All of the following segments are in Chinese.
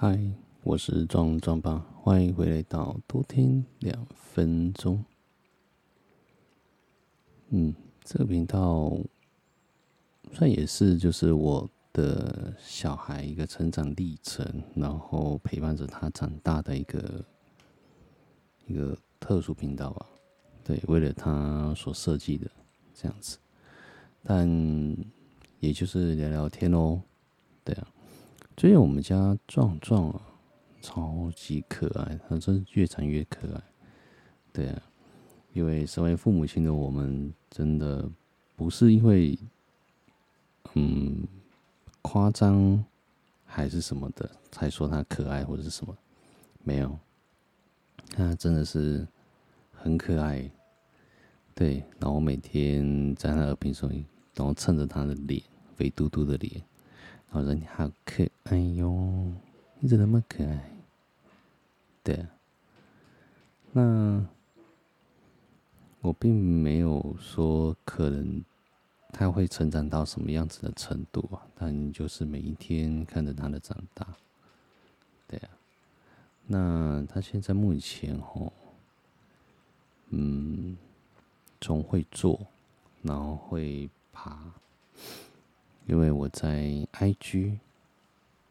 嗨，我是壮壮爸，欢迎回来到多听两分钟。嗯，这个频道算也是就是我的小孩一个成长历程，然后陪伴着他长大的一个一个特殊频道吧。对，为了他所设计的这样子，但也就是聊聊天哦。对啊。最近我们家壮壮啊，超级可爱，他真是越长越可爱。对啊，因为身为父母亲的我们，真的不是因为嗯夸张还是什么的才说他可爱或者是什么，没有，他真的是很可爱。对，然后每天在他耳边说，然后蹭着他的脸，肥嘟嘟的脸。我说你好可爱哟，你怎么那么可爱？对啊，那我并没有说可能他会成长到什么样子的程度啊，但就是每一天看着他的长大，对啊，那他现在目前哦，嗯，总会坐，然后会爬。因为我在 IG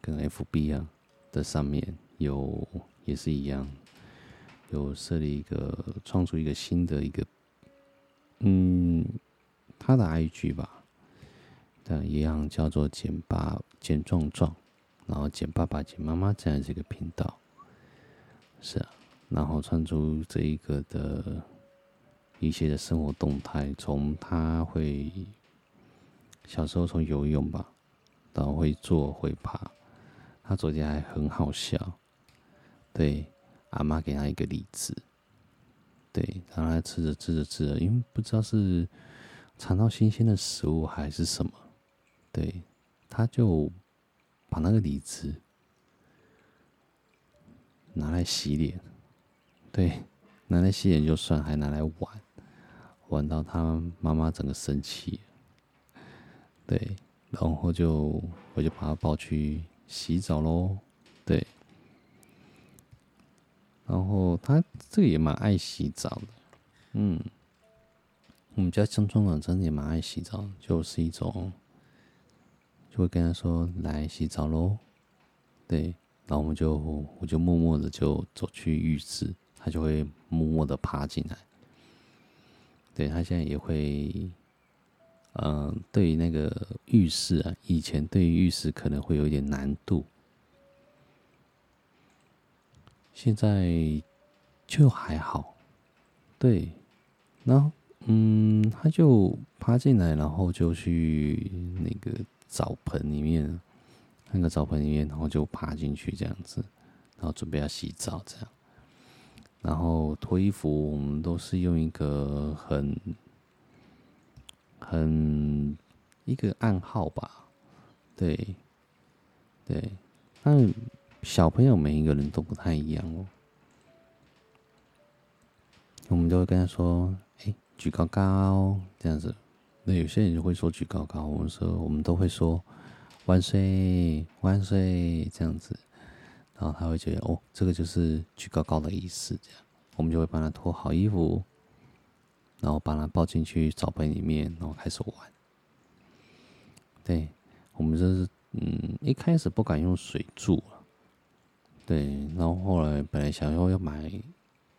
跟 FB 啊的上面有也是一样，有设立一个创出一个新的一个，嗯，他的 IG 吧，但一样叫做简爸简壮壮，然后简爸爸简妈妈这样这个频道，是啊，然后创出这一个的一些的生活动态，从他会。小时候从游泳吧，然后会坐会爬。他昨天还很好笑，对，阿妈给他一个梨子，对，然后他吃着吃着吃着，因为不知道是尝到新鲜的食物还是什么，对，他就把那个梨子拿来洗脸，对，拿来洗脸就算，还拿来玩，玩到他妈妈整个生气。对，然后就我就把他抱去洗澡喽。对，然后他这个也蛮爱洗澡的，嗯，我们家壮壮的真的也蛮爱洗澡，就是一种就会跟他说来洗澡喽。对，然后我们就我就默默的就走去浴室，他就会默默的爬进来。对，他现在也会。嗯，对那个浴室啊，以前对于浴室可能会有一点难度，现在就还好。对，然后嗯，他就爬进来，然后就去那个澡盆里面，那个澡盆里面，然后就爬进去这样子，然后准备要洗澡这样，然后脱衣服，我们都是用一个很。很一个暗号吧，对，对，但小朋友每一个人都不太一样哦。我们就会跟他说：“哎，举高高这样子。”那有些人就会说“举高高”，我们说我们都会说“万岁万岁”这样子，然后他会觉得哦，这个就是举高高的意思。这样，我们就会帮他脱好衣服。然后把它抱进去澡盆里面，然后开始玩。对，我们就是嗯，一开始不敢用水柱，对，然后后来本来想要要买，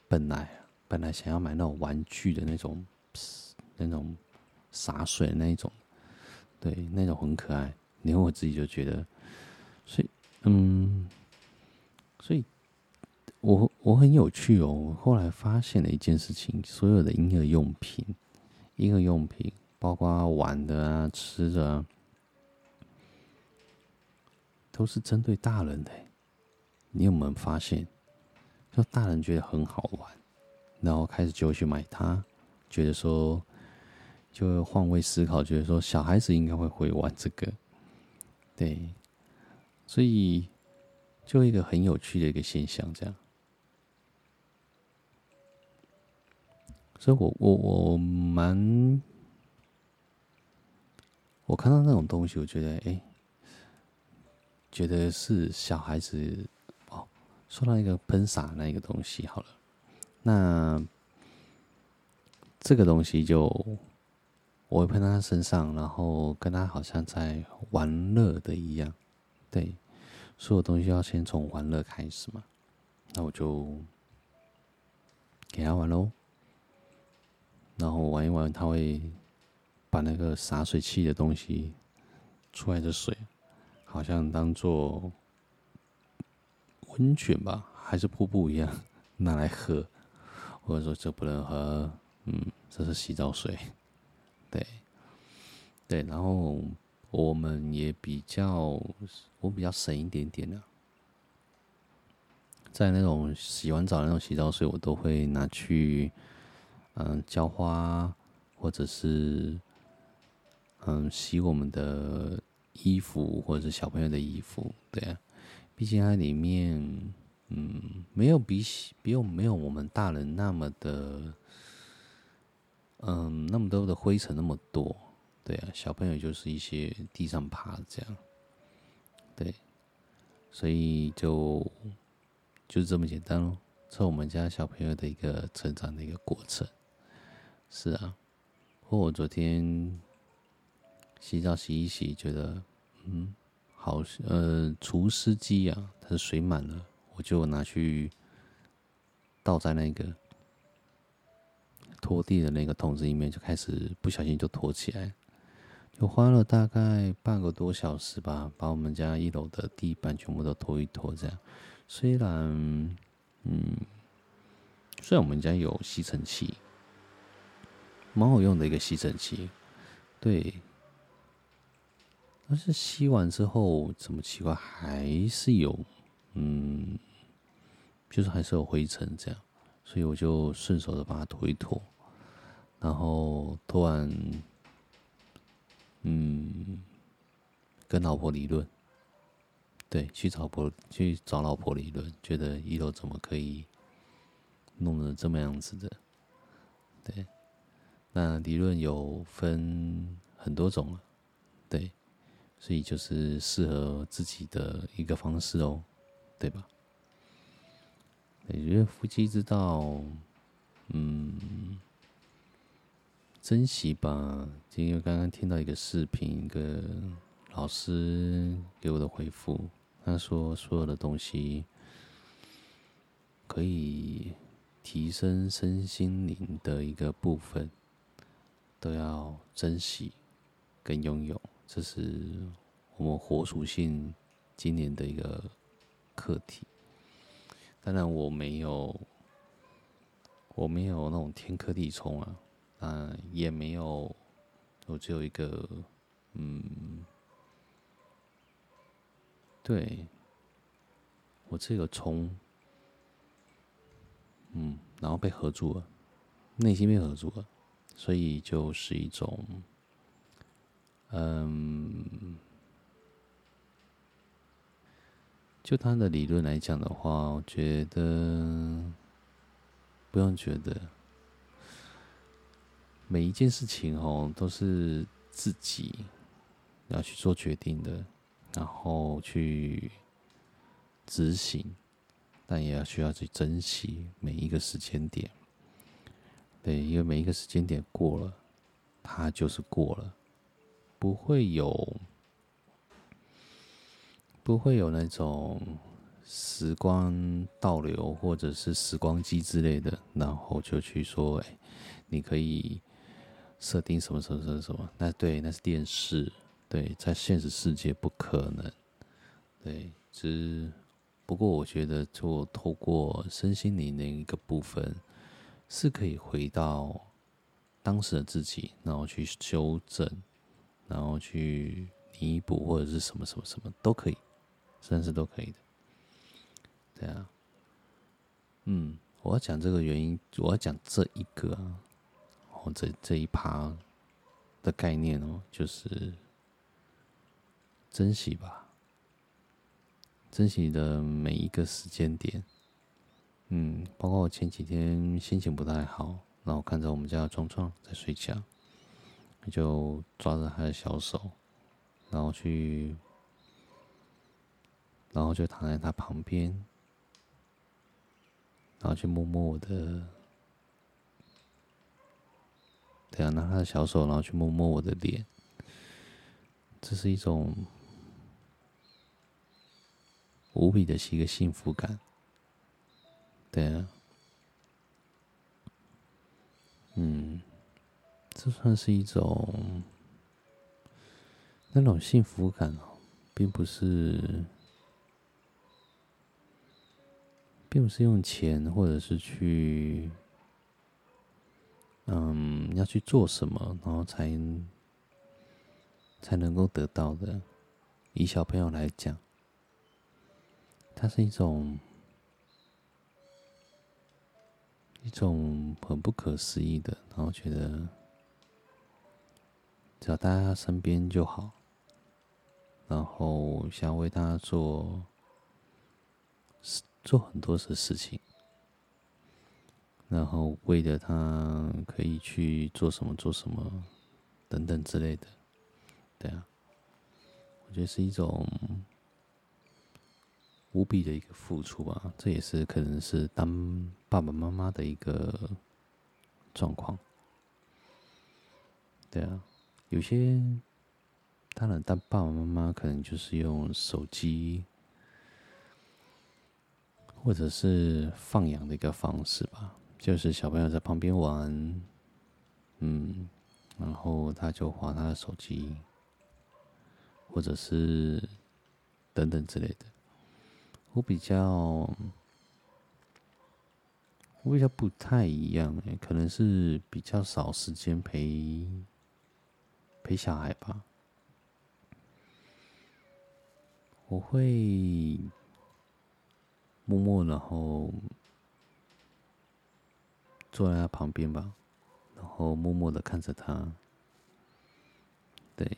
本来本来想要买那种玩具的那种，那种洒水的那一种，对，那种很可爱。然后我自己就觉得，所以嗯，所以。我我很有趣哦，我后来发现了一件事情，所有的婴儿用品，婴儿用品，包括玩的啊、吃的啊，都是针对大人的。你有没有发现？就大人觉得很好玩，然后开始就会去买它，觉得说，就会换位思考，觉得说小孩子应该会会玩这个，对，所以就一个很有趣的一个现象，这样。所以我我我蛮，我看到那种东西，我觉得哎、觉得是小孩子哦说到一个喷洒那个东西好了，那这个东西就我会喷到他身上，然后跟他好像在玩乐的一样，对，所有东西要先从玩乐开始嘛，那我就给他玩喽，然后玩一玩，他会把那个洒水器的东西出来的水，好像当做。温泉吧，还是瀑布一样拿来喝，或者说这不能喝，嗯，这是洗澡水，对，对，然后我们也比较，我比较省一点点的，在那种洗完澡的那种洗澡水，我都会拿去，嗯，浇花，或者是，嗯，洗我们的衣服，或者是小朋友的衣服，对啊。毕竟它里面，嗯，没有比洗，没有没有我们大人那么的，嗯，那么多的灰尘那么多，对啊，小朋友就是一些地上爬这样，对，所以就就是这么简单咯，这我们家小朋友的一个成长的一个过程，是啊，或我昨天洗澡洗一洗，觉得，嗯。好，呃，除湿机啊，它的水满了，我就拿去倒在那个拖地的那个桶子里面，就开始不小心就拖起来，就花了大概半个多小时吧，把我们家一楼的地板全部都拖一拖。这样，虽然，嗯，虽然我们家有吸尘器，蛮好用的一个吸尘器，对。但是吸完之后，怎么奇怪，还是有，嗯，就是还是有灰尘这样，所以我就顺手的把它拖一拖，然后拖完，嗯，跟老婆理论，对，去找婆去找老婆理论，觉得一楼怎么可以弄得这么样子的，对，那理论有分很多种，对。所以就是适合自己的一个方式哦，对吧？我觉得夫妻之道，嗯，珍惜吧。因为刚刚听到一个视频，一个老师给我的回复，他说所有的东西可以提升身心灵的一个部分，都要珍惜跟拥有。这是我们火属性今年的一个课题。当然，我没有，我没有那种天克地冲啊，啊，也没有，我只有一个，嗯，对，我这个冲，嗯，然后被合住了，内心被合住了，所以就是一种。嗯，就他的理论来讲的话，我觉得不用觉得，每一件事情哦都是自己要去做决定的，然后去执行，但也要需要去珍惜每一个时间点。对，因为每一个时间点过了，它就是过了。不会有，不会有那种时光倒流或者是时光机之类的，然后就去说，哎，你可以设定什么什么什么什么？那对，那是电视，对，在现实世界不可能。对，只不过我觉得，就透过身心灵的一个部分，是可以回到当时的自己，然后去修正。然后去弥补或者是什么什么什么都可以，甚至都可以的。对啊，嗯，我要讲这个原因，我要讲这一个啊，哦，这这一趴的概念哦，就是珍惜吧，珍惜的每一个时间点。嗯，包括我前几天心情不太好，然后看着我们家壮壮在睡觉。就抓着他的小手，然后去，然后就躺在他旁边，然后去摸摸我的，对啊，拿他的小手，然后去摸摸我的脸，这是一种无比的是一个幸福感，对啊，嗯，这算是一种那种幸福感哦，并不是。并不是用钱，或者是去，嗯，要去做什么，然后才才能够得到的。以小朋友来讲，它是一种这种很不可思议的，然后觉得只要待在他身边就好，然后想为他做。做很多的事情，然后为了他可以去做什么做什么，等等之类的，对啊，我觉得是一种无比的一个付出吧。这也是可能是当爸爸妈妈的一个状况，对啊，有些当然当爸爸妈妈可能就是用手机。或者是放养的一个方式吧，就是小朋友在旁边玩，嗯，然后他就划他的手机，或者是等等之类的。我比较，我比较不太一样欸，可能是比较少时间陪陪小孩吧。我会。默默，然后坐在他旁边吧，然后默默的看着他，对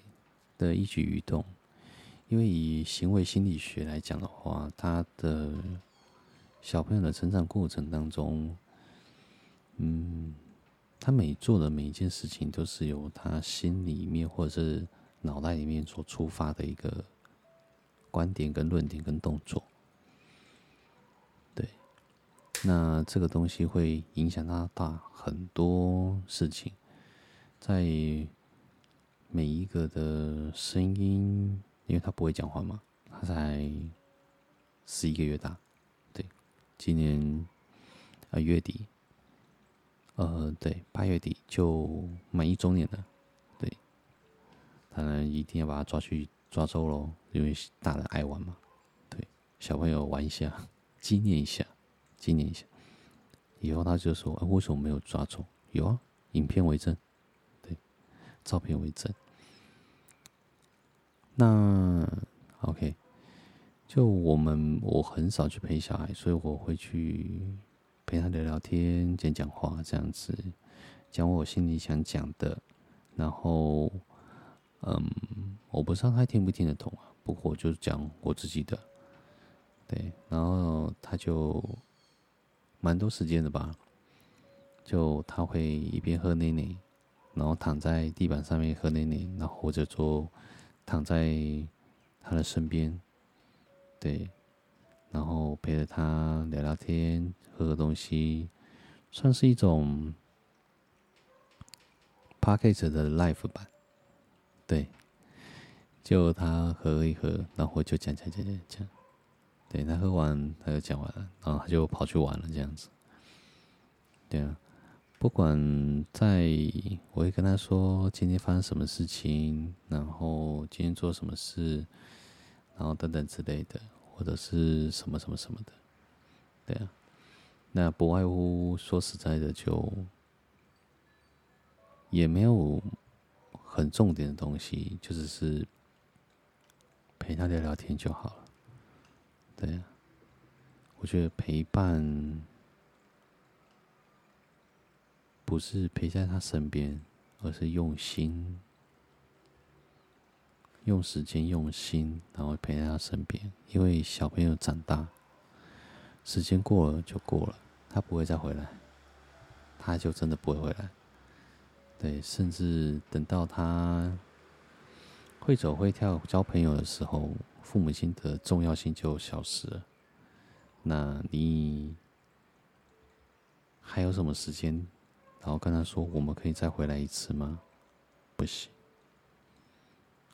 的一举一动。因为以行为心理学来讲的话，他的小朋友的成长过程当中，嗯，他每做的每一件事情，都是由他心里面或者是脑袋里面所出发的一个观点、跟论点、跟动作。对那这个东西会影响他大很多事情，在每一个的声音，因为他不会讲话嘛，他才十一个月大，对，今年啊月底，呃，对，八月底就满一周年了，对，当然一定要把他抓去抓周喽，因为大人爱玩嘛，对，小朋友玩一下，纪念一下。纪念一下，以后他就说：“哎，为什么没有抓走？有啊，影片为证，对，照片为证。那 OK，就我们我很少去陪小孩，所以我会去陪他聊聊天、讲讲话，这样子讲我心里想讲的。然后，嗯，我不知道他听不听得懂啊。不过我就讲我自己的，对，然后他就。蛮多时间的吧，就他会一边喝奶奶，然后躺在地板上面喝奶奶，然后或者说躺在他的身边，对，然后陪着他聊聊天，喝个东西，算是一种 Podcast 的 life 吧，对，就他喝一喝，然后就讲讲讲讲讲。对，他喝完，他就讲完了，然后他就跑去玩了，这样子。对啊，不管在，我会跟他说今天发生什么事情，然后今天做什么事，然后等等之类的，或者是什么什么什么的。对啊，那不外乎说实在的，就也没有很重点的东西，就只是陪他聊聊天就好了。对啊，我觉得陪伴不是陪在他身边，而是用心、用时间、用心，然后陪在他身边。因为小朋友长大，时间过了就过了，他不会再回来，他就真的不会回来。对，甚至等到他会走会跳、交朋友的时候。父母亲的重要性就消失了。那你还有什么时间？然后跟他说，我们可以再回来一次吗？不行，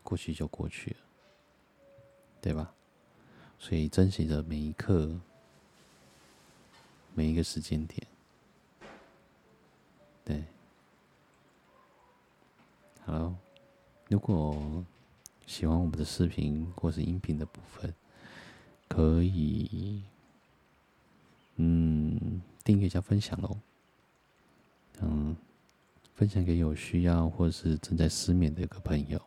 过去就过去了，对吧？所以珍惜着每一刻，每一个时间点。对，好喽，如果喜欢我们的视频或是音频的部分，可以，嗯，订阅加分享喽。嗯，分享给有需要或是正在失眠的一个朋友，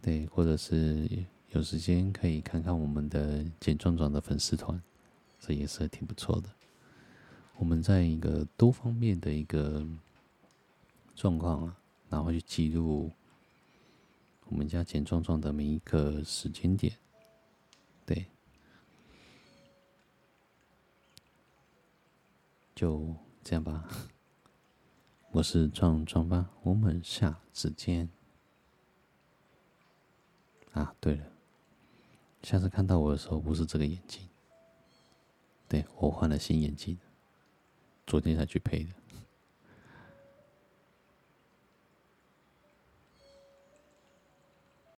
对，或者是有时间可以看看我们的简壮壮的粉丝团，这也是挺不错的。我们在一个多方面的一个状况啊，然后去记录我们家简壮壮的每一个时间点，对，就这样吧。我是壮壮吧，我们下次见。啊，对了，下次看到我的时候不是这个眼镜，对，我换了新眼镜。昨天才去配的。